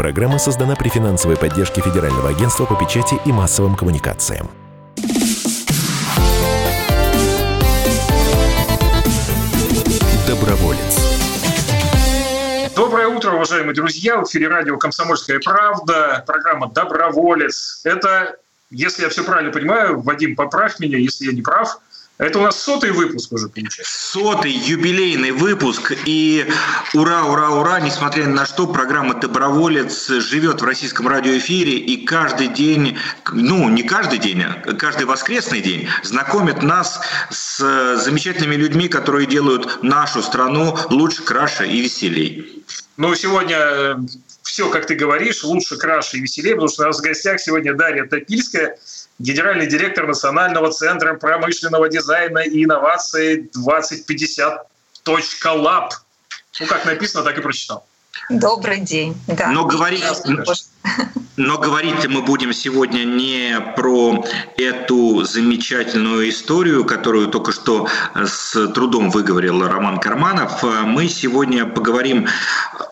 Программа создана при финансовой поддержке Федерального агентства по печати и массовым коммуникациям. Доброволец. Доброе утро, уважаемые друзья. В эфире радио «Комсомольская правда», программа «Доброволец». Это, если я все правильно понимаю, Вадим, поправь меня, если я не прав – это у нас сотый выпуск уже получается. Сотый юбилейный выпуск. И ура, ура, ура, несмотря ни на что, программа «Доброволец» живет в российском радиоэфире. И каждый день, ну не каждый день, а каждый воскресный день знакомит нас с замечательными людьми, которые делают нашу страну лучше, краше и веселей. Ну, сегодня э, все, как ты говоришь, лучше, краше и веселее, потому что у нас в гостях сегодня Дарья Топильская – генеральный директор Национального центра промышленного дизайна и инноваций 2050 .lab. Ну, как написано, так и прочитал. Добрый день. Да. Но говорить, но говорить мы будем сегодня не про эту замечательную историю, которую только что с трудом выговорил Роман Карманов. Мы сегодня поговорим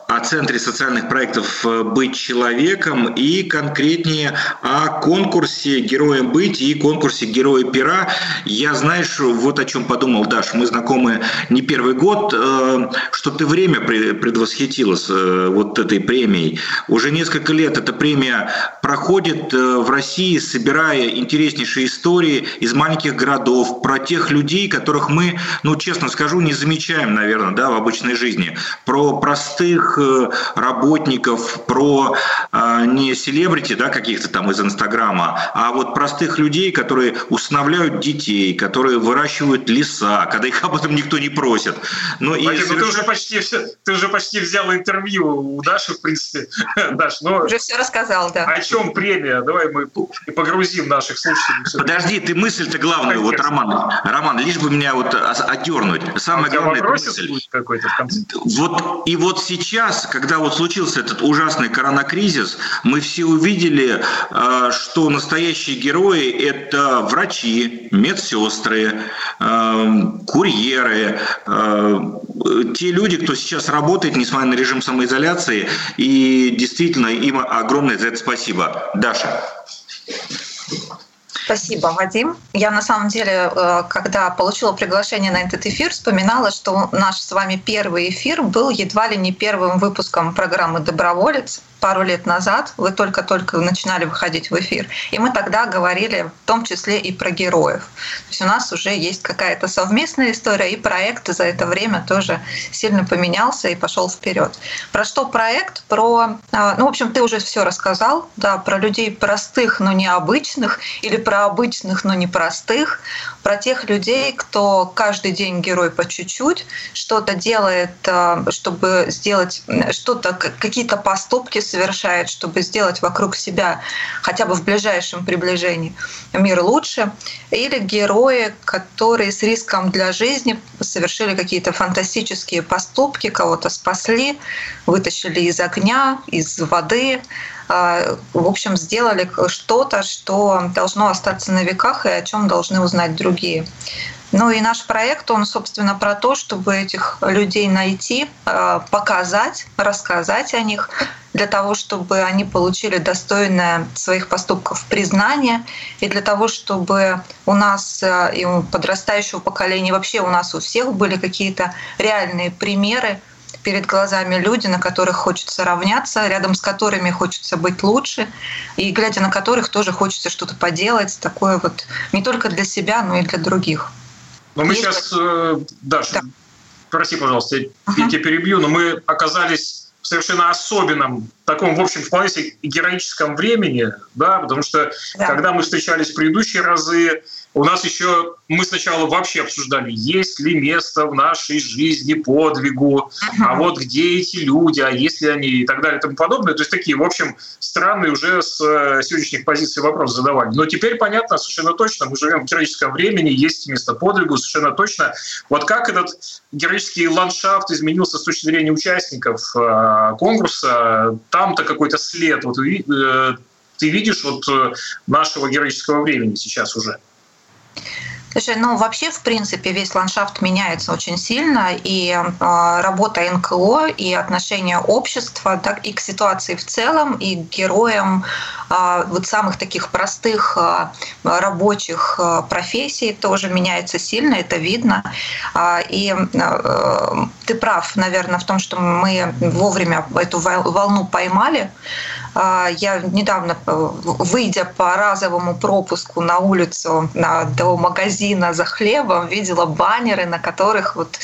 о Центре социальных проектов «Быть человеком» и конкретнее о конкурсе «Героем быть» и конкурсе «Герои пера». Я, знаешь, вот о чем подумал, Даш, мы знакомы не первый год, э, что ты время предвосхитилась э, вот этой премией. Уже несколько лет эта премия проходит э, в России, собирая интереснейшие истории из маленьких городов, про тех людей, которых мы, ну, честно скажу, не замечаем, наверное, да, в обычной жизни. Про простых Э, работников, про э, не селебрити, да, каких-то там из Инстаграма, а вот простых людей, которые усыновляют детей, которые выращивают леса, когда их об этом никто не просит. Ну, и Вадим, соверш... ты, уже почти, ты уже почти взял интервью у Даши, в принципе. Даш, но... Уже все рассказал, да. О чем премия? Давай мы погрузим наших слушателей. Подожди, ты мысль-то главную, вот, Роман, Роман, лишь бы меня вот одернуть. Самое а главное, мысль. какой-то в конце? Вот, и вот сейчас сейчас, когда вот случился этот ужасный коронакризис, мы все увидели, э, что настоящие герои – это врачи, медсестры, э, курьеры, э, те люди, кто сейчас работает, несмотря на режим самоизоляции, и действительно им огромное за это спасибо. Даша. Спасибо, Вадим. Я на самом деле, э, когда получила приглашение на этот эфир, вспоминала, что наш с вами первый эфир был едва ли не первым выпуском программы «Доброволец» пару лет назад. Вы только-только начинали выходить в эфир. И мы тогда говорили в том числе и про героев. То есть у нас уже есть какая-то совместная история, и проект за это время тоже сильно поменялся и пошел вперед. Про что проект? Про, а, ну, в общем, ты уже все рассказал, да, про людей простых, но необычных, или про обычных, но непростых, про тех людей, кто каждый день герой по чуть-чуть, что-то делает, а, чтобы сделать что-то, какие-то поступки совершает, чтобы сделать вокруг себя хотя бы в ближайшем приближении мир лучше, или герои, которые с риском для жизни совершили какие-то фантастические поступки, кого-то спасли, вытащили из огня, из воды, в общем, сделали что-то, что должно остаться на веках и о чем должны узнать другие. Ну и наш проект, он, собственно, про то, чтобы этих людей найти, а, показать, рассказать о них, для того, чтобы они получили достойное своих поступков признание, и для того, чтобы у нас а, и у подрастающего поколения, вообще у нас у всех были какие-то реальные примеры перед глазами люди, на которых хочется равняться, рядом с которыми хочется быть лучше, и глядя на которых тоже хочется что-то поделать, такое вот не только для себя, но и для других. Но мы Есть сейчас, э, Даша, да. прости, пожалуйста, я uh-huh. тебя перебью, но мы оказались в совершенно особенном, таком, в общем, вполне себе героическом времени, да, потому что да. когда мы встречались в предыдущие разы, у нас еще мы сначала вообще обсуждали, есть ли место в нашей жизни подвигу, а вот где эти люди, а есть ли они и так далее и тому подобное. То есть такие, в общем, странные уже с э, сегодняшних позиций вопросы задавали. Но теперь понятно совершенно точно, мы живем в героическом времени, есть место подвигу, совершенно точно. Вот как этот героический ландшафт изменился с точки зрения участников э, конкурса, там-то какой-то след. Вот э, ты видишь вот нашего героического времени сейчас уже? Слушай, ну вообще, в принципе, весь ландшафт меняется очень сильно, и э, работа НКО, и отношение общества, так и к ситуации в целом, и к героям э, вот самых таких простых э, рабочих э, профессий тоже меняется сильно, это видно. Э, и э, ты прав, наверное, в том, что мы вовремя эту волну поймали. А, я недавно, э, выйдя по разовому пропуску на улицу до магазина за хлебом, видела баннеры, на которых вот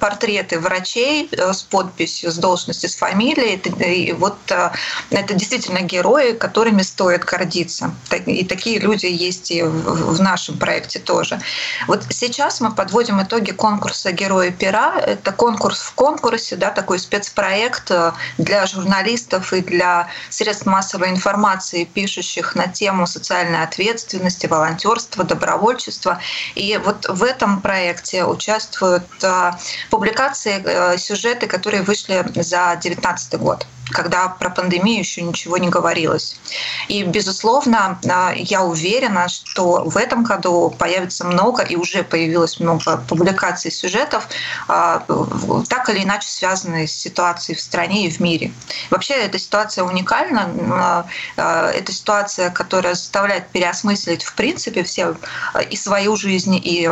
портреты врачей э, с подписью, с должностью, с фамилией. И вот э, это действительно герои, которыми стоит гордиться. И такие люди есть и в нашем проекте тоже. Вот сейчас мы подводим итоги конкурса «Герои пера». Это конкурс в конкурсе, да, такой спецпроект для журналистов и для средств массовой информации, пишущих на тему социальной ответственности, волонтерства, добровольчества. И вот в этом проекте участвуют а, публикации, э, сюжеты, которые вышли за 2019 год когда про пандемию еще ничего не говорилось. И, безусловно, а, я уверена, что в этом году появится много, и уже появилось много публикаций сюжетов, а, так или иначе связанные с ситуацией в стране и в мире. Вообще эта ситуация уникальна. А, это ситуация, которая заставляет переосмыслить, в принципе, все и свою жизнь, и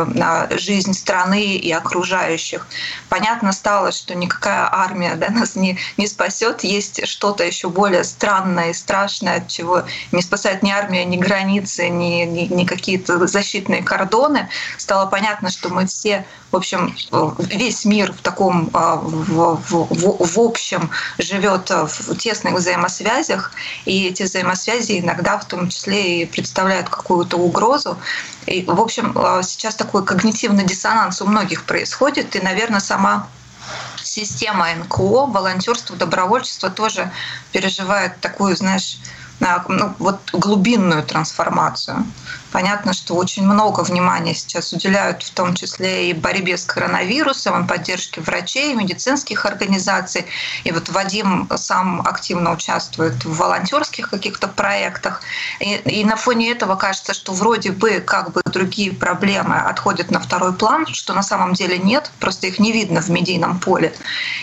жизнь страны, и окружающих. Понятно стало, что никакая армия да, нас не, не спасет. Есть что-то еще более странное и страшное, от чего не спасает ни армия, ни границы, ни, ни, ни какие-то защитные кордоны, стало понятно, что мы все, в общем, весь мир в таком, в, в, в, в общем, живет в тесных взаимосвязях, и эти взаимосвязи иногда в том числе и представляют какую-то угрозу. И, в общем, а, сейчас такой когнитивный диссонанс у многих происходит, и, наверное, сама система НКО, волонтерство, добровольчество тоже переживает такую, знаешь, ну, вот глубинную трансформацию. Понятно, что очень много внимания сейчас уделяют в том числе и борьбе с коронавирусом, поддержке врачей, медицинских организаций. И вот Вадим сам активно участвует в волонтерских каких-то проектах. И, и на фоне этого кажется, что вроде бы как бы другие проблемы отходят на второй план, что на самом деле нет, просто их не видно в медийном поле.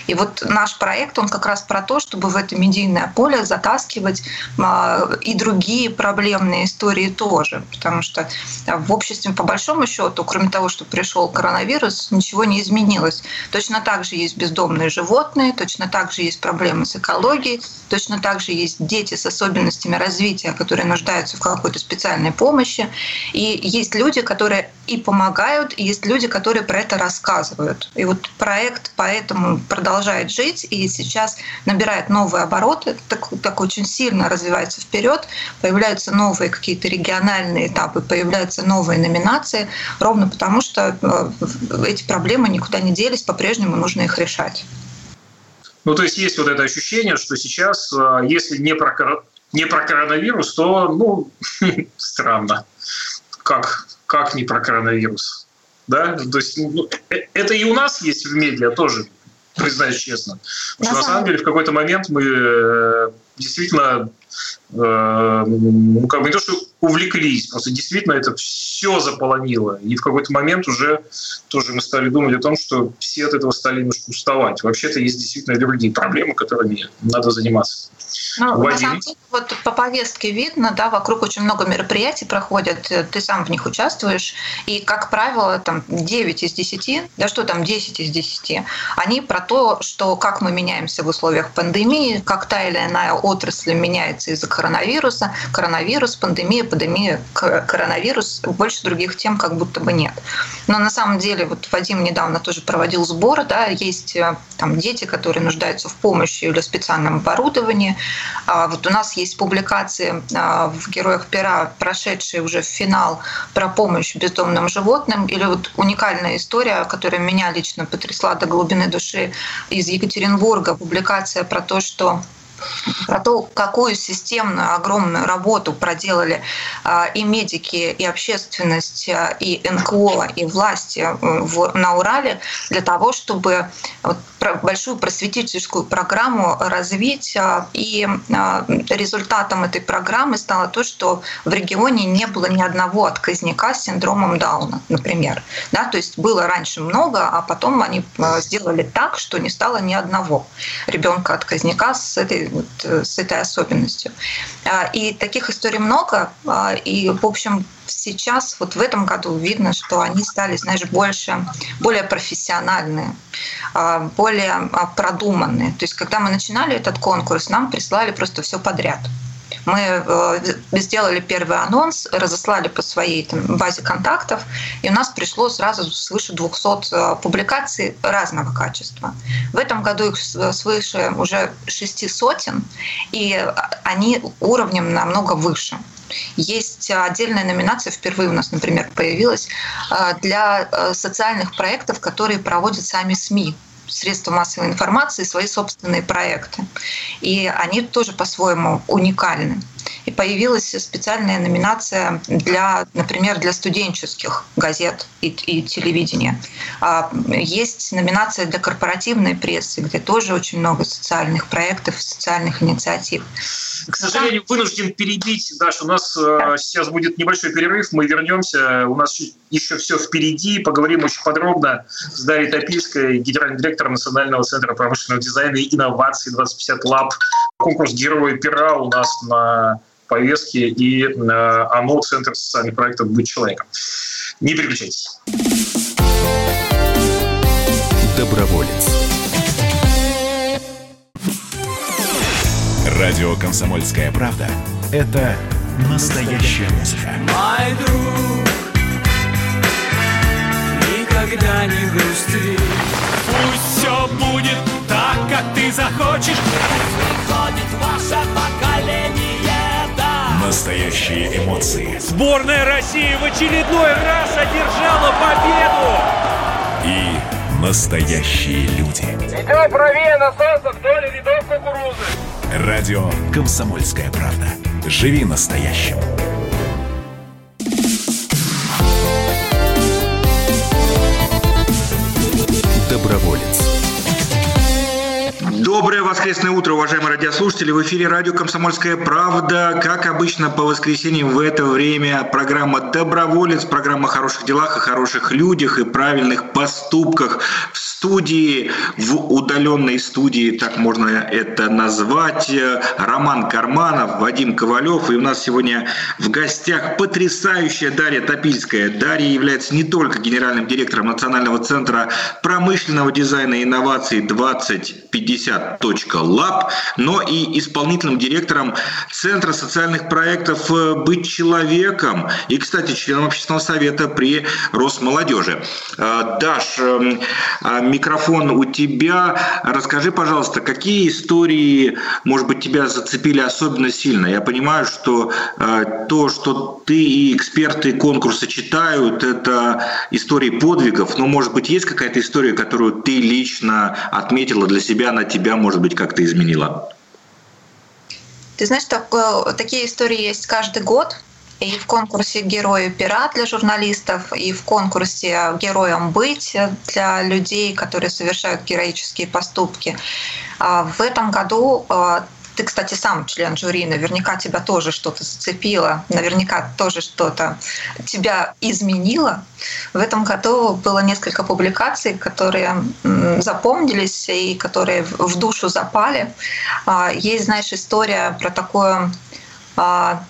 И вот наш проект, он как раз про то, чтобы в это медийное поле затаскивать а, и другие проблемные истории тоже. Потому потому что в обществе, по большому счету, кроме того, что пришел коронавирус, ничего не изменилось. Точно так же есть бездомные животные, точно так же есть проблемы с экологией, точно так же есть дети с особенностями развития, которые нуждаются в какой-то специальной помощи. И есть люди, которые и помогают, и есть люди, которые про это рассказывают. И вот проект поэтому продолжает жить, и сейчас набирает новые обороты, так, так очень сильно развивается вперед, появляются новые какие-то региональные этапы этапы появляются новые номинации, ровно потому что э, эти проблемы никуда не делись, по-прежнему нужно их решать. Ну, то есть есть вот это ощущение, что сейчас, э, если не про, не про коронавирус, то, ну, странно. Как, как не про коронавирус? Да? То есть ну, э, это и у нас есть в медиа тоже, признаюсь честно. Потому что на самом деле в какой-то момент мы действительно Э, ну, как бы не то, что увлеклись, просто действительно это все заполонило. И в какой-то момент уже тоже мы стали думать о том, что все от этого стали немножко уставать. Вообще-то есть действительно другие проблемы, которыми надо заниматься. Ну, на самом деле, вот по повестке видно, да, вокруг очень много мероприятий проходят, ты сам в них участвуешь, и, как правило, там 9 из 10, да что там 10 из 10, они про то, что как мы меняемся в условиях пандемии, как та или иная отрасль меняется из-за коронавируса, коронавирус, пандемия, пандемия, коронавирус, больше других тем как будто бы нет. Но на самом деле, вот Вадим недавно тоже проводил сбор, да, есть э, там дети, которые нуждаются в помощи или специальном оборудовании. А вот у нас есть публикации а, в «Героях пера», прошедшие уже в финал про помощь бездомным животным, или вот уникальная история, которая меня лично потрясла до глубины души из Екатеринбурга, публикация про то, что про то, какую системную огромную работу проделали а, и медики, и общественность, а, и НКО, и власти на Урале для того, чтобы большую просветительскую программу развить. И результатом этой программы стало то, что в регионе не было ни одного отказника с синдромом Дауна, например. Да, то есть было раньше много, а потом они сделали так, что не стало ни одного ребенка отказника с этой, вот, с этой особенностью. И таких историй много. И, в общем, сейчас, вот в этом году видно, что они стали, знаешь, больше, более профессиональные, а, более а, продуманные. То есть, когда мы начинали этот конкурс, нам прислали просто все подряд. Мы э, сделали первый анонс, разослали по своей там, базе контактов, и у нас пришло сразу свыше 200 э, публикаций разного качества. В этом году их свыше уже шести сотен, и они уровнем намного выше. Есть отдельная номинация, впервые у нас, например, появилась, э, для э, социальных проектов, которые проводят сами СМИ средства массовой информации свои собственные проекты. И они тоже по-своему уникальны. И появилась специальная номинация для, например, для студенческих газет и, и телевидения. А, есть номинация для корпоративной прессы, где тоже очень много социальных проектов, социальных инициатив. К сожалению, вынужден перебить, Даша, у нас да. сейчас будет небольшой перерыв, мы вернемся, у нас еще все впереди, поговорим очень подробно с Дарьей Топильской, генеральным директором Национального центра промышленного дизайна и инноваций 2050 Lab. Конкурс «Герой пера» у нас на повестке, и э, оно Центр социальных проектов «Быть человеком». Не переключайтесь. Доброволец. Радио «Комсомольская правда» — это настоящая музыка. Мой друг, никогда не грусти. Пусть все будет так, как ты захочешь. Приходит ваше поколение. Настоящие эмоции. Сборная России в очередной раз одержала победу. И настоящие люди. Идем правее на солнце вдоль рядов кукурузы. Радио «Комсомольская правда». Живи настоящим. Воскресное утро, уважаемые радиослушатели. В эфире радио «Комсомольская правда». Как обычно, по воскресеньям в это время программа «Доброволец», программа о хороших делах, о хороших людях и правильных поступках. В студии, в удаленной студии, так можно это назвать, Роман Карманов, Вадим Ковалев. И у нас сегодня в гостях потрясающая Дарья Топильская. Дарья является не только генеральным директором Национального центра промышленного дизайна и инноваций 2050.lab, но и исполнительным директором Центра социальных проектов «Быть человеком» и, кстати, членом общественного совета при Росмолодежи. Даш, микрофон у тебя. Расскажи, пожалуйста, какие истории, может быть, тебя зацепили особенно сильно? Я понимаю, что э, то, что ты и эксперты конкурса читают, это истории подвигов, но, может быть, есть какая-то история, которую ты лично отметила для себя, она тебя, может быть, как-то изменила? Ты знаешь, так, э, такие истории есть каждый год и в конкурсе «Герои пера» для журналистов, и в конкурсе «Героям быть» для людей, которые совершают героические поступки. А в этом году а, ты, кстати, сам член жюри, наверняка тебя тоже что-то зацепило, наверняка тоже что-то тебя изменило. В этом году было несколько публикаций, которые запомнились и которые в душу запали. А, есть, знаешь, история про такое ну, а,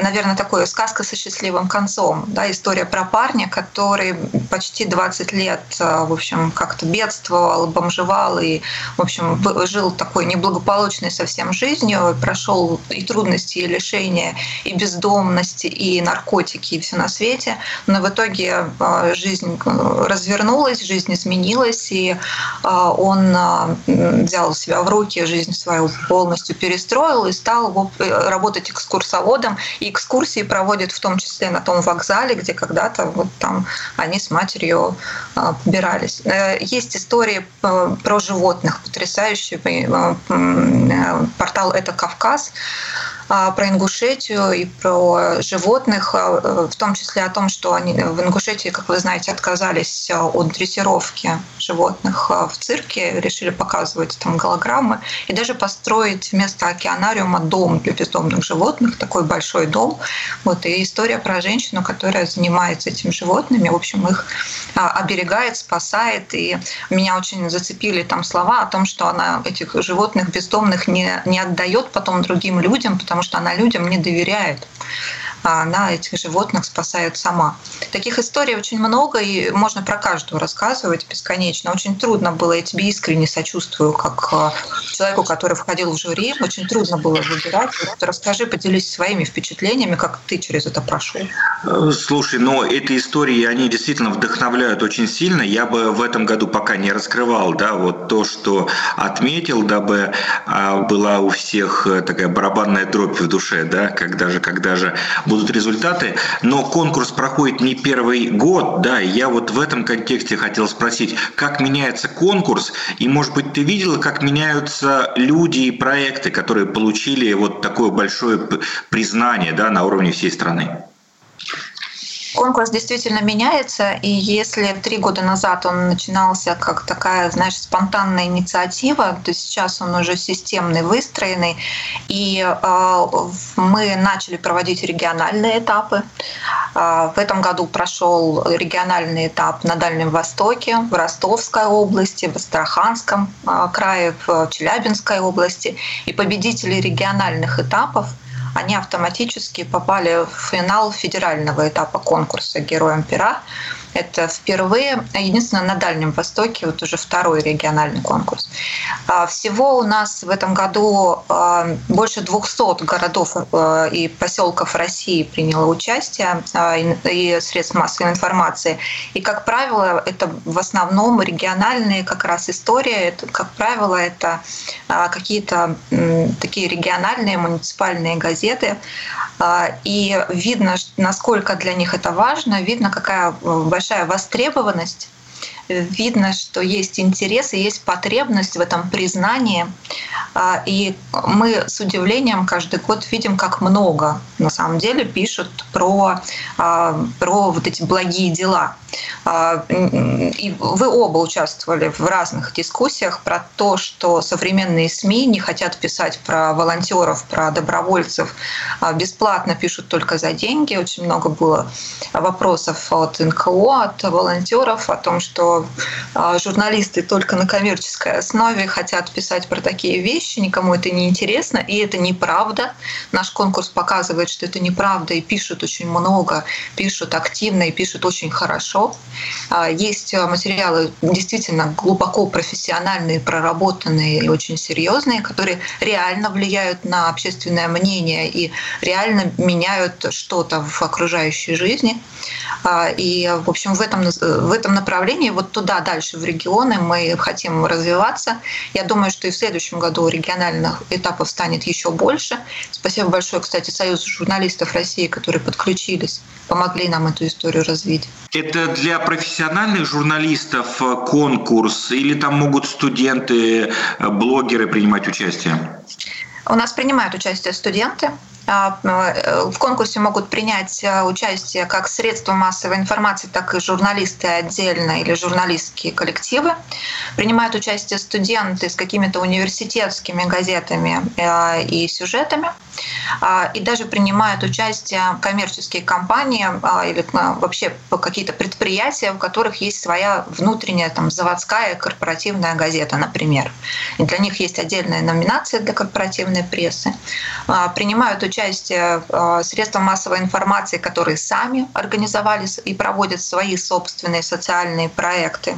наверное, такое сказка со счастливым концом. Да, история про парня, который почти 20 лет, а, в общем, как-то бедствовал, бомжевал и, в общем, жил такой неблагополучной совсем жизнью, прошел и трудности, и лишения, и бездомности, и наркотики, и все на свете. Но в итоге а, жизнь развернулась, жизнь изменилась, и он взял себя в руки, жизнь свою полностью перестроил и стал э, работать экскурсоводом и экскурсии проводят в том числе на том вокзале, где когда-то вот там они с матерью а, побирались. Э, есть истории э, про животных, потрясающий э, портал «Это Кавказ», про Ингушетию и про животных, а, в том числе о том, что они в Ингушетии, как вы знаете, отказались от дрессировки животных в цирке, решили показывать там голограммы и даже построить вместо океанариума дом для бездомных животных, такой большой дом. Вот, и история про женщину, которая занимается этими животными, в общем, их оберегает, спасает. И меня очень зацепили там слова о том, что она этих животных бездомных не, не отдает потом другим людям, потому что она людям не доверяет а она этих животных спасает сама. Таких историй очень много, и можно про каждую рассказывать бесконечно. Очень трудно было, я тебе искренне сочувствую, как а, человеку, который входил в жюри, очень трудно было выбирать. Вот расскажи, поделись своими впечатлениями, как ты через это прошел. Слушай, но эти истории, они действительно вдохновляют очень сильно. Я бы в этом году пока не раскрывал, да, вот то, что отметил, дабы а, была у всех э, такая барабанная дробь в душе, да, когда же, когда же будут результаты, но конкурс проходит не первый год, да, и я вот в этом контексте хотел спросить, как меняется конкурс, и, может быть, ты видела, как меняются люди и проекты, которые получили вот такое большое признание, да, на уровне всей страны? Конкурс действительно меняется, и если три года назад он начинался как такая, знаешь, спонтанная инициатива, то сейчас он уже системный, выстроенный, и э, мы начали проводить региональные этапы. Э, в этом году прошел региональный этап на Дальнем Востоке, в Ростовской области, в Астраханском э, крае, в Челябинской области, и победители региональных этапов они автоматически попали в финал федерального этапа конкурса «Героям пера». Это впервые, единственное, на Дальнем Востоке, вот уже второй региональный конкурс. А, всего у нас в этом году а, больше 200 городов а, и поселков России приняло участие и средств массовой информации. И, как правило, это в основном региональные как раз истории. Это, как правило, это какие-то такие региональные муниципальные газеты. И видно, насколько для них это важно, видно, какая большая большая востребованность видно, что есть интерес и есть потребность в этом признании. А, и мы с удивлением каждый год видим, как много на самом деле пишут про, а, про вот эти благие дела. А, и вы оба участвовали в разных дискуссиях про то, что современные СМИ не хотят писать про волонтеров, про добровольцев, бесплатно пишут только за деньги. Очень много было вопросов от НКО, от волонтеров о том, что а, журналисты только на коммерческой основе хотят писать про такие вещи, никому это не интересно, и это неправда. Наш конкурс показывает, что это неправда, и пишут очень много, пишут активно и пишут очень хорошо. А, есть материалы действительно глубоко профессиональные, проработанные и очень серьезные, которые реально влияют на общественное мнение и реально меняют что-то в окружающей жизни. А, и, в общем, в этом, в этом направлении вот туда дальше в регионы мы хотим развиваться. Я думаю, что и в следующем году региональных этапов станет еще больше. Спасибо большое, кстати, Союзу журналистов России, которые подключились, помогли нам эту историю развить. Это для профессиональных журналистов конкурс или там могут студенты, блогеры принимать участие? У нас принимают участие студенты. А, э, в конкурсе могут принять э, участие как средства массовой информации, так и журналисты отдельно или журналистские коллективы. Принимают участие студенты с какими-то университетскими газетами и сюжетами. А, и даже принимают участие коммерческие компании а, или вообще какие-то предприятия, у которых есть своя внутренняя там, заводская корпоративная газета, например. И для них есть отдельная номинация для корпоративной прессы. Принимают участие а, средства массовой информации, которые сами организовались и проводят свои собственные социальные проекты.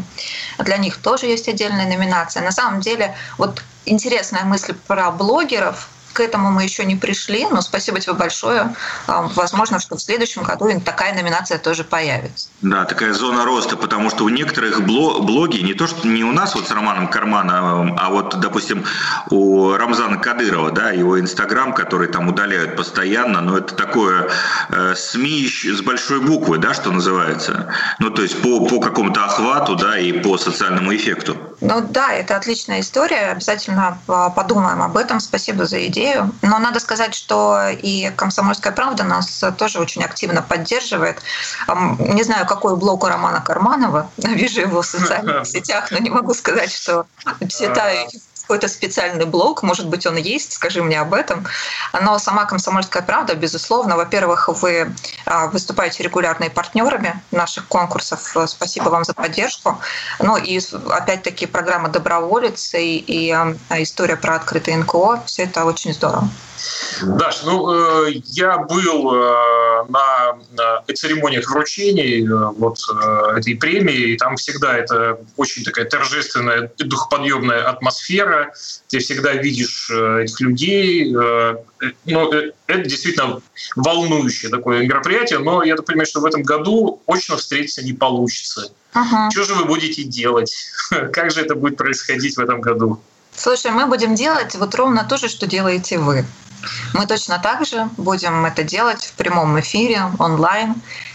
Для них тоже есть отдельная номинация. На самом деле, вот интересная мысль про блогеров, к этому мы еще не пришли, но спасибо тебе большое. А, возможно, что в следующем году такая номинация тоже появится. Да, такая зона роста, потому что у некоторых блоги, не то что не у нас вот с Романом Кармановым, а вот, допустим, у Рамзана Кадырова, да, его Инстаграм, который там удаляют постоянно, но это такое э, СМИ с большой буквы, да, что называется. Ну, то есть по, по какому-то охвату, да, и по социальному эффекту. Ну да, это отличная история. Обязательно а, подумаем об этом. Спасибо за идею. Но надо сказать, что и «Комсомольская правда» нас тоже очень активно поддерживает. Не знаю, какой блог у Романа Карманова. Вижу его в социальных сетях, но не могу сказать, что читаю какой-то специальный блог, может быть, он есть, скажи мне об этом. Но сама «Комсомольская правда», безусловно, во-первых, вы а, выступаете регулярными партнерами наших конкурсов. Спасибо вам за поддержку. Ну и опять-таки программа «Доброволец» и, и а, история про открытое НКО. Все это очень здорово. Даш, ну, э, я был э, на церемониях вручений э, вот этой премии, и там всегда это очень такая торжественная, духоподъемная атмосфера. Ты всегда видишь этих людей. Ну, это действительно волнующее такое мероприятие, но я так понимаю, что в этом году очно встретиться не получится. Ага. Что же вы будете делать? Как же это будет происходить в этом году? Слушай, мы будем делать вот ровно то же, что делаете вы. Мы точно так же будем это делать в прямом эфире, онлайн.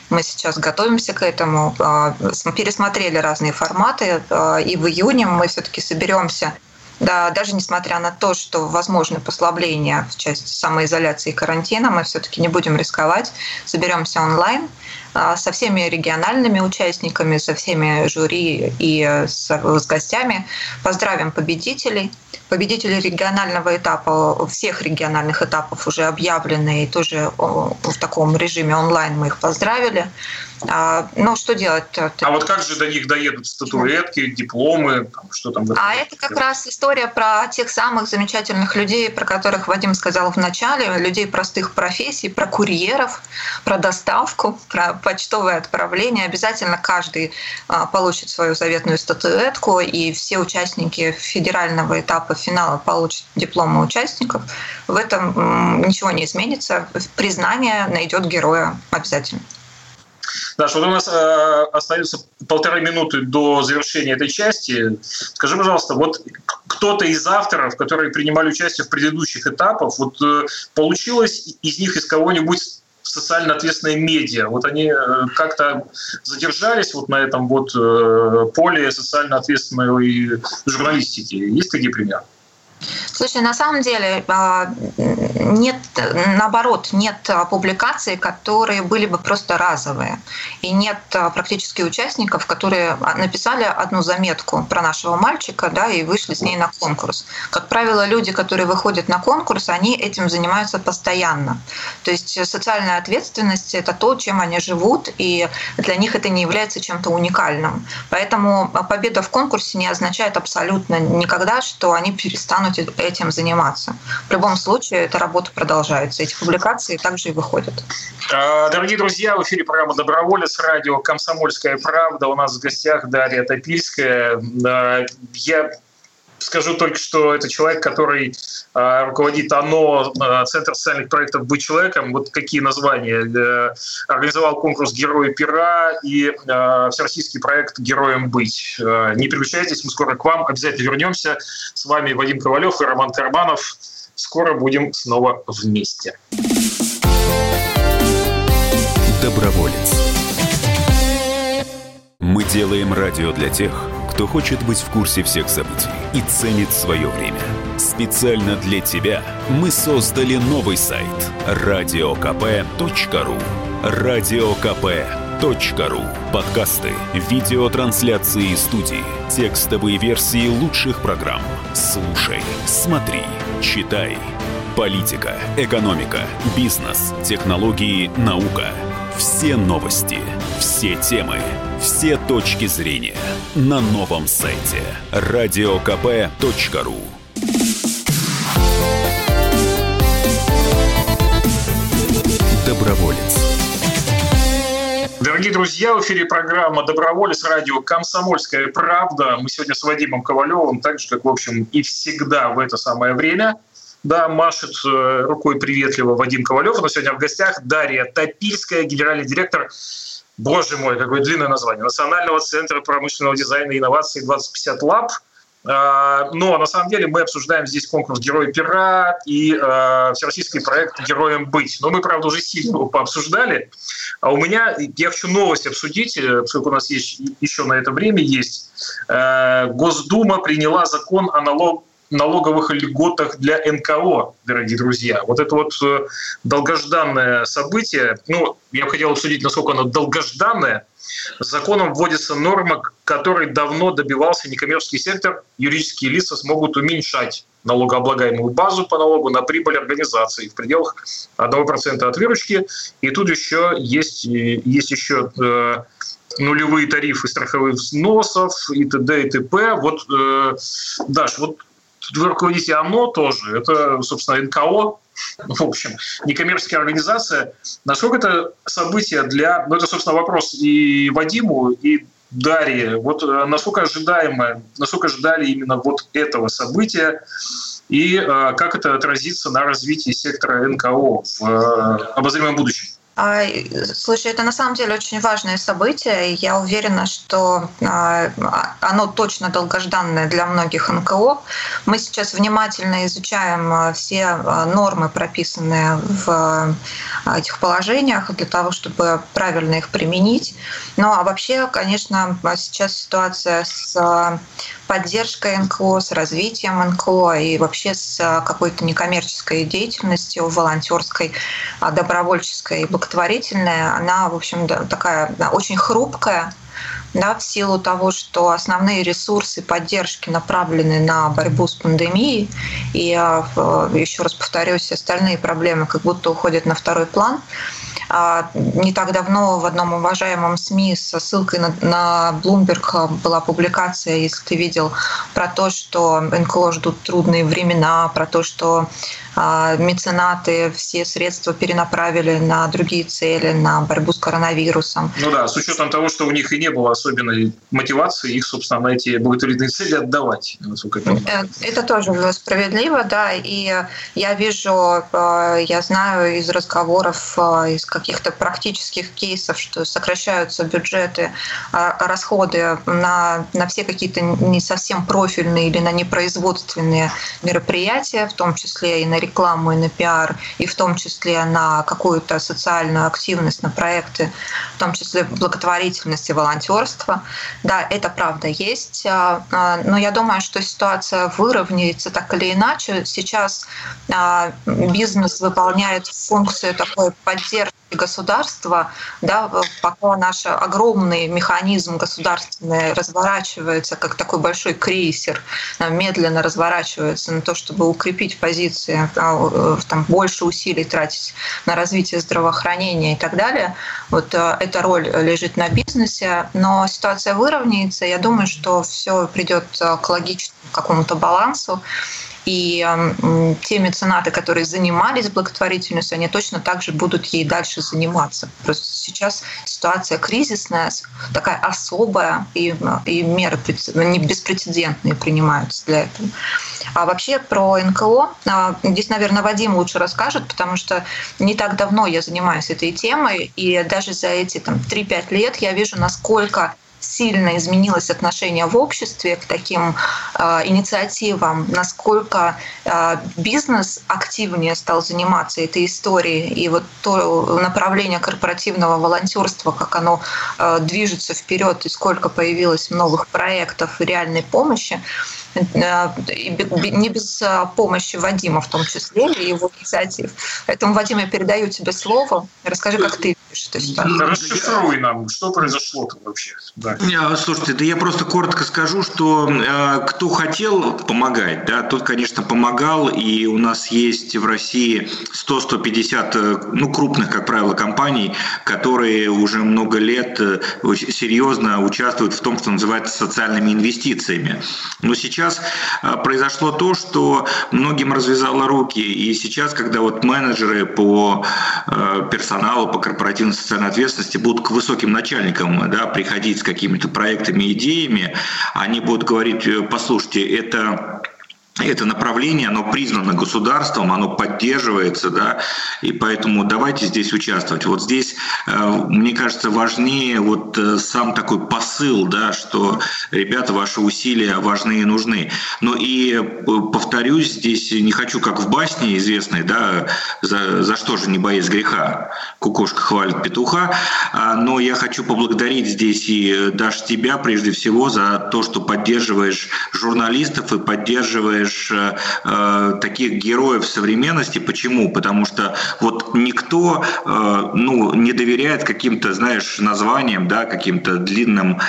Мы сейчас готовимся к этому, а, пересмотрели разные форматы, а, и в июне мы все-таки соберемся да, даже несмотря на то, что возможны послабления в части самоизоляции и карантина, мы все-таки не будем рисковать, соберемся онлайн а, со всеми региональными участниками, со всеми жюри и с, с гостями. Поздравим победителей. Победители регионального этапа, всех региональных этапов уже объявлены, и тоже в таком режиме онлайн мы их поздравили. А, ну, что делать? А вот как же до них доедут статуэтки, дипломы, что там? А это как раз история про тех самых замечательных людей, про которых Вадим сказал в начале, людей простых профессий, про курьеров, про доставку, про почтовое отправление. Обязательно каждый а, получит свою заветную статуэтку, и все участники федерального этапа финала получат дипломы участников. В этом ничего не изменится. Признание найдет героя обязательно. Даша, вот у нас э, остается полторы минуты до завершения этой части. Скажи, пожалуйста, вот кто-то из авторов, которые принимали участие в предыдущих этапах, вот э, получилось из них из кого-нибудь социально ответственные медиа. Вот они э, как-то задержались вот на этом вот э, поле социально ответственной журналистики. Есть такие примеры? Слушай, на самом деле а, нет, наоборот, нет публикаций, которые были бы просто разовые. И нет а, практически участников, которые написали одну заметку про нашего мальчика да, и вышли с ней на конкурс. Как правило, люди, которые выходят на конкурс, они этим занимаются постоянно. То есть социальная ответственность – это то, чем они живут, и для них это не является чем-то уникальным. Поэтому победа в конкурсе не означает абсолютно никогда, что они перестанут станут этим заниматься. В любом случае, эта работа продолжается. Эти публикации также и выходят. А, дорогие друзья, в эфире программа «Доброволец», радио «Комсомольская правда». У нас в гостях Дарья Топильская. Я Скажу только, что это человек, который э, руководит ОНО, э, Центр социальных проектов «Быть человеком». Вот какие названия. Э, организовал конкурс «Герои пера» и э, всероссийский проект «Героем быть». Э, не переключайтесь, мы скоро к вам обязательно вернемся. С вами Вадим Ковалев и Роман Карманов. Скоро будем снова вместе. Доброволец. Мы делаем радио для тех, кто хочет быть в курсе всех событий и ценит свое время. Специально для тебя мы создали новый сайт радиокп.ру радиокп.ру Подкасты, видеотрансляции студии, текстовые версии лучших программ. Слушай, смотри, читай. Политика, экономика, бизнес, технологии, наука – все новости, все темы, все точки зрения на новом сайте радиокп.ру. Доброволец. Дорогие друзья, в эфире программа «Доброволец», радио «Комсомольская правда». Мы сегодня с Вадимом Ковалевым, так же, как, в общем, и всегда в это самое время – да, машет э, рукой приветливо Вадим Ковалев. Нас сегодня в гостях Дарья Топильская, генеральный директор Боже мой, какое длинное название. Национального центра промышленного дизайна и инноваций 2050 Lab. А, но на самом деле мы обсуждаем здесь конкурс «Герой пера» и э, всероссийский проект «Героем быть». Но мы, правда, уже сильно его пообсуждали. А у меня, я хочу новость обсудить, э, поскольку у нас есть еще на это время есть. Э, Госдума приняла закон о налог, налоговых льготах для НКО, дорогие друзья. Вот это вот э, долгожданное событие, ну, я бы хотел обсудить, насколько оно долгожданное. Законом вводится норма, которой давно добивался некоммерческий сектор. Юридические лица смогут уменьшать налогооблагаемую базу по налогу на прибыль организации в пределах 1% от выручки. И тут еще есть, есть еще э, нулевые тарифы страховых взносов и т.д. и т.п. Вот, э, Даш, вот вы руководите ОНО тоже, это, собственно, НКО, в общем, некоммерческая организация. Насколько это событие для... Ну, это, собственно, вопрос и Вадиму, и Дарье. Вот э, насколько ожидаемо, насколько ждали именно вот этого события, и э, как это отразится на развитии сектора НКО в э, обозримом будущем? А, слушай, это на самом деле очень важное событие. Я уверена, что а, оно точно долгожданное для многих НКО. Мы сейчас внимательно изучаем а, все нормы, прописанные в этих положениях, для того, чтобы правильно их применить. Ну а вообще, конечно, сейчас ситуация с поддержкой НКО, с развитием НКО и вообще с какой-то некоммерческой деятельностью, волонтерской, добровольческой, благотворительная, она, в общем, такая очень хрупкая, да, в силу того, что основные ресурсы поддержки направлены на борьбу с пандемией, и еще раз повторюсь, остальные проблемы как будто уходят на второй план. А, не так давно в одном уважаемом СМИ со ссылкой на, на Bloomberg была публикация, если ты видел, про то, что НКО ждут трудные времена, про то, что а, меценаты все средства перенаправили на другие цели, на борьбу с коронавирусом. Ну да, с учетом того, что у них и не было особенной мотивации их, собственно, на эти благотворительные цели отдавать. Э, это тоже справедливо, да, и я вижу, э, я знаю из разговоров, э, из каких-то практических кейсов, что сокращаются бюджеты, расходы на, на все какие-то не совсем профильные или на непроизводственные мероприятия, в том числе и на рекламу и на пиар, и в том числе на какую-то социальную активность, на проекты, в том числе благотворительность и волонтерство. Да, это правда есть, а, а, но я думаю, что ситуация выровняется так или иначе. Сейчас а, бизнес выполняет функцию такой поддержки государства, да, пока наш огромный механизм государственный разворачивается, как такой большой крейсер, медленно разворачивается на то, чтобы укрепить позиции, а, там, больше усилий тратить на развитие здравоохранения и так далее. Вот э, эта роль лежит на бизнесе, но ситуация выровняется. Я думаю, что все придет э, к логичному какому-то балансу. И те меценаты, которые занимались благотворительностью, они точно так же будут ей дальше заниматься. Просто сейчас ситуация кризисная, такая особая, и, и меры не беспрецедентные принимаются для этого. А вообще про НКО, а, здесь, наверное, Вадим лучше расскажет, потому что не так давно я занимаюсь этой темой, и даже за эти там, 3-5 лет я вижу, насколько сильно изменилось отношение в обществе к таким э, инициативам, насколько э, бизнес активнее стал заниматься этой историей, и вот то направление корпоративного волонтерства, как оно э, движется вперед, и сколько появилось новых проектов и реальной помощи, Э, не без помощи Вадима в том числе и его инициатив. Поэтому, Вадим, я передаю тебе слово. Расскажи, как ты ситуацию. Расшифруй нам, что произошло там вообще. Да. Слушайте, да я просто коротко скажу, что э, кто хотел помогать, да, тот, конечно, помогал, и у нас есть в России 100-150, ну, крупных, как правило, компаний, которые уже много лет серьезно участвуют в том, что называется социальными инвестициями. Но сейчас а, произошло то, что многим развязало руки. И сейчас, когда вот менеджеры по а, персоналу, по корпоративной социальной ответственности будут к высоким начальникам да, приходить с какими-то проектами, идеями, они будут говорить, послушайте, это это направление, оно признано государством, оно поддерживается, да, и поэтому давайте здесь участвовать. Вот здесь, э, мне кажется, важнее вот э, сам такой посыл, да, что, ребята, ваши усилия важны и нужны. Ну и э, повторюсь, здесь не хочу, как в басне известной, да, за, за что же не боясь греха, кукушка хвалит петуха, а, но я хочу поблагодарить здесь и даже тебя, прежде всего, за то, что поддерживаешь журналистов и поддерживаешь ищешь э, э, таких героев современности. Почему? Потому что вот никто э, ну, не доверяет каким-то, знаешь, названиям, да, каким-то длинным,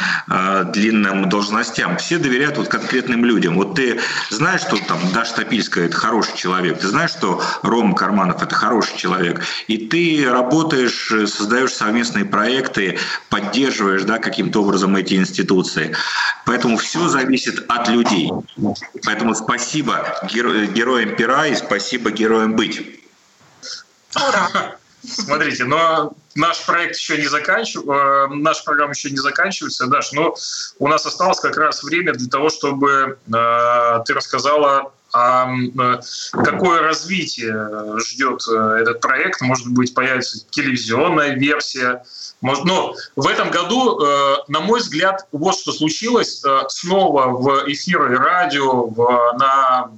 длинным должностям. Все доверяют вот конкретным людям. Вот ты знаешь, что там Даша Топильская – это хороший человек. Ты знаешь, что Рома Карманов – это хороший человек. И ты работаешь, создаешь совместные проекты, поддерживаешь да, каким-то образом эти институции. Поэтому все зависит от людей. Поэтому спасибо спасибо геро- героям пера и спасибо героям быть. Ура! Смотрите, но наш проект еще не заканчивается, э, наша программа еще не заканчивается, Даш, но у нас осталось как раз время для того, чтобы э, ты рассказала а какое развитие ждет э, этот проект? Может быть, появится телевизионная версия? Может, но в этом году, э, на мой взгляд, вот что случилось. Э, снова в эфиры радио, в, на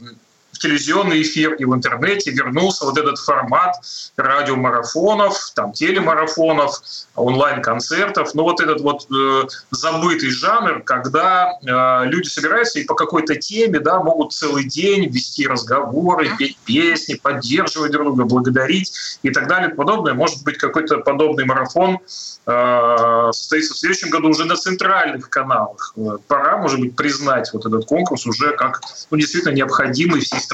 телевизионный эфир и в интернете вернулся вот этот формат радиомарафонов, там телемарафонов, онлайн-концертов. Ну вот этот вот э, забытый жанр, когда э, люди собираются и по какой-то теме да, могут целый день вести разговоры, петь песни, поддерживать друг друга, благодарить и так далее и подобное. Может быть какой-то подобный марафон э, состоится в следующем году уже на центральных каналах. Пора, может быть, признать вот этот конкурс уже как ну, действительно необходимый всей стране,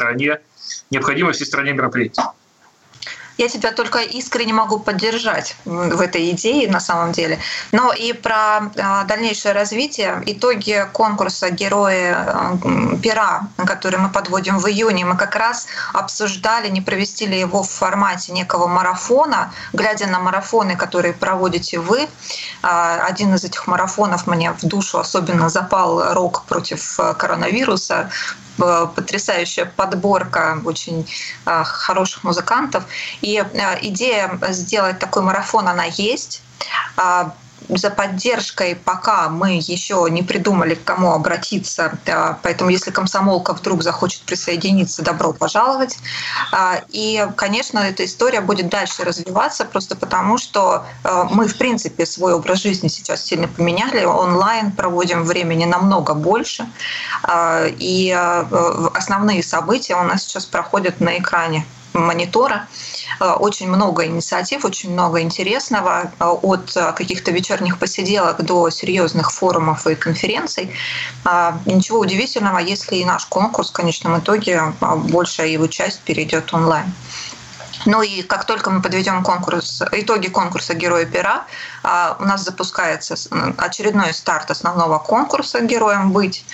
необходимое всей стране мероприятие. Я тебя только искренне могу поддержать в этой идее на самом деле. Но и про а, дальнейшее развитие, итоги конкурса «Герои пера», который мы подводим в июне, мы как раз обсуждали, не провести ли его в формате некого марафона, глядя на марафоны, которые проводите вы. А, один из этих марафонов мне в душу особенно запал «Рок против э, коронавируса», потрясающая подборка очень э, хороших музыкантов. И э, идея сделать такой марафон, она есть а, за поддержкой, пока мы еще не придумали, к кому обратиться. Поэтому, если комсомолка вдруг захочет присоединиться, добро пожаловать. А, и, конечно, эта история будет дальше развиваться, просто потому что а, мы, в принципе, свой образ жизни сейчас сильно поменяли. Онлайн проводим времени намного больше. А, и основные события у нас сейчас проходят на экране монитора. Э, очень много инициатив, очень много интересного, э, от э, каких-то вечерних посиделок до серьезных форумов и конференций. Ничего удивительного, если и наш конкурс в конечном итоге большая его часть перейдет онлайн. Ну и как только мы подведем конкурс, итоги конкурса «Герои пера», у нас запускается очередной старт основного конкурса «Героем быть».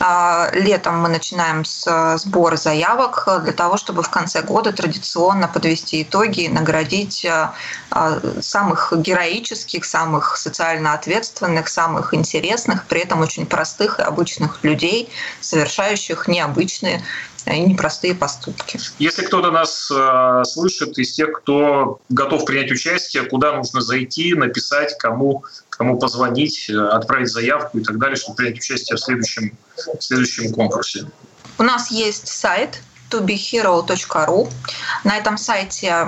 А, летом мы начинаем с э, сбора заявок для того, чтобы в конце года традиционно подвести итоги и наградить э, а, самых героических, самых социально ответственных, самых интересных, при этом очень простых и обычных людей, совершающих необычные и непростые поступки. Если кто-то нас э, слышит из тех, кто готов принять участие, куда нужно зайти, написать, кому, кому позвонить, э, отправить заявку и так далее, чтобы принять участие в следующем, в следующем конкурсе? У нас есть сайт tobehero.ru. На этом сайте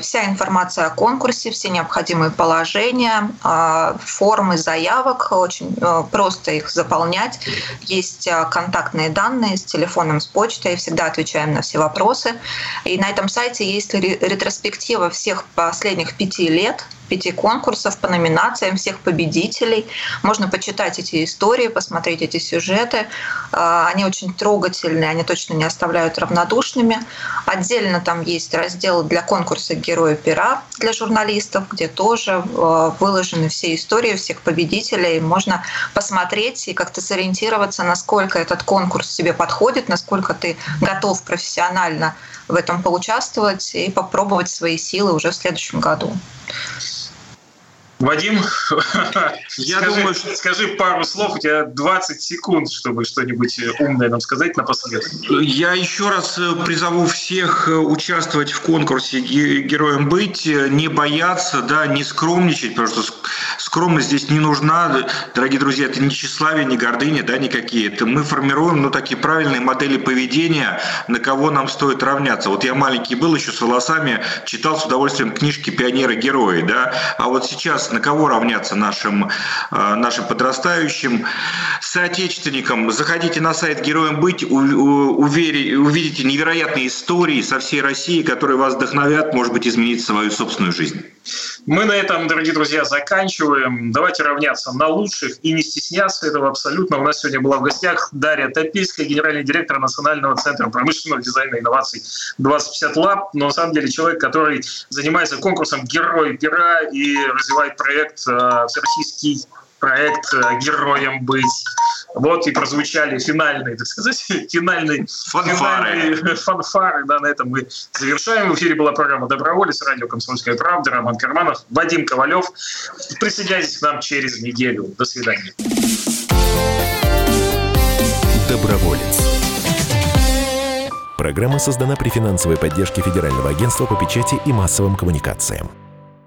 вся информация о конкурсе, все необходимые положения, а, формы заявок. Очень э, просто их заполнять. Есть э, контактные данные с телефоном, с почтой. Всегда отвечаем на все вопросы. И на этом сайте есть ретроспектива всех последних пяти лет пяти конкурсов по номинациям всех победителей. Можно почитать эти истории, посмотреть эти сюжеты. А, они очень трогательные, они точно не оставляют равнодушными. Отдельно там есть раздел для конкурса «Герои пера» для журналистов, где тоже а, выложены все истории всех победителей. Можно посмотреть и как-то сориентироваться, насколько этот конкурс тебе подходит, насколько ты готов профессионально в этом поучаствовать и попробовать свои силы уже в следующем году. Вадим, я скажи, думаю, что... скажи пару слов, у тебя 20 секунд, чтобы что-нибудь умное нам сказать напоследок. Я еще раз э, призову всех э, участвовать в конкурсе «Героем быть», э, не бояться, да, не скромничать, потому что скромность здесь не нужна. Дорогие друзья, это не тщеславие, не гордыня, да, никакие. Это мы формируем, ну, такие правильные модели поведения, на кого нам стоит равняться. Вот я маленький был еще с волосами, читал с удовольствием книжки «Пионеры-герои», да, а вот сейчас на кого равняться нашим, э, нашим подрастающим соотечественникам. Заходите на сайт «Героем быть», увидите невероятные истории со всей России, которые вас вдохновят, может быть, изменить свою собственную жизнь. Мы на этом, дорогие друзья, заканчиваем. Давайте равняться на лучших и не стесняться этого абсолютно. У нас сегодня была в гостях Дарья Топильская, генеральный директор Национального центра промышленного дизайна и инноваций 2050 Lab. Но на самом деле человек, который занимается конкурсом «Герой пера» и развивает проект э, всероссийский проект э, «Героем быть». Вот и прозвучали финальные, так сказать, финальные фанфары. Финальные фанфары. Да, на этом мы завершаем. В эфире была программа «Доброволец», радио «Комсомольская правда», Роман Карманов, Вадим Ковалев. Присоединяйтесь к нам через неделю. До свидания. Доброволец. Программа создана при финансовой поддержке Федерального агентства по печати и массовым коммуникациям.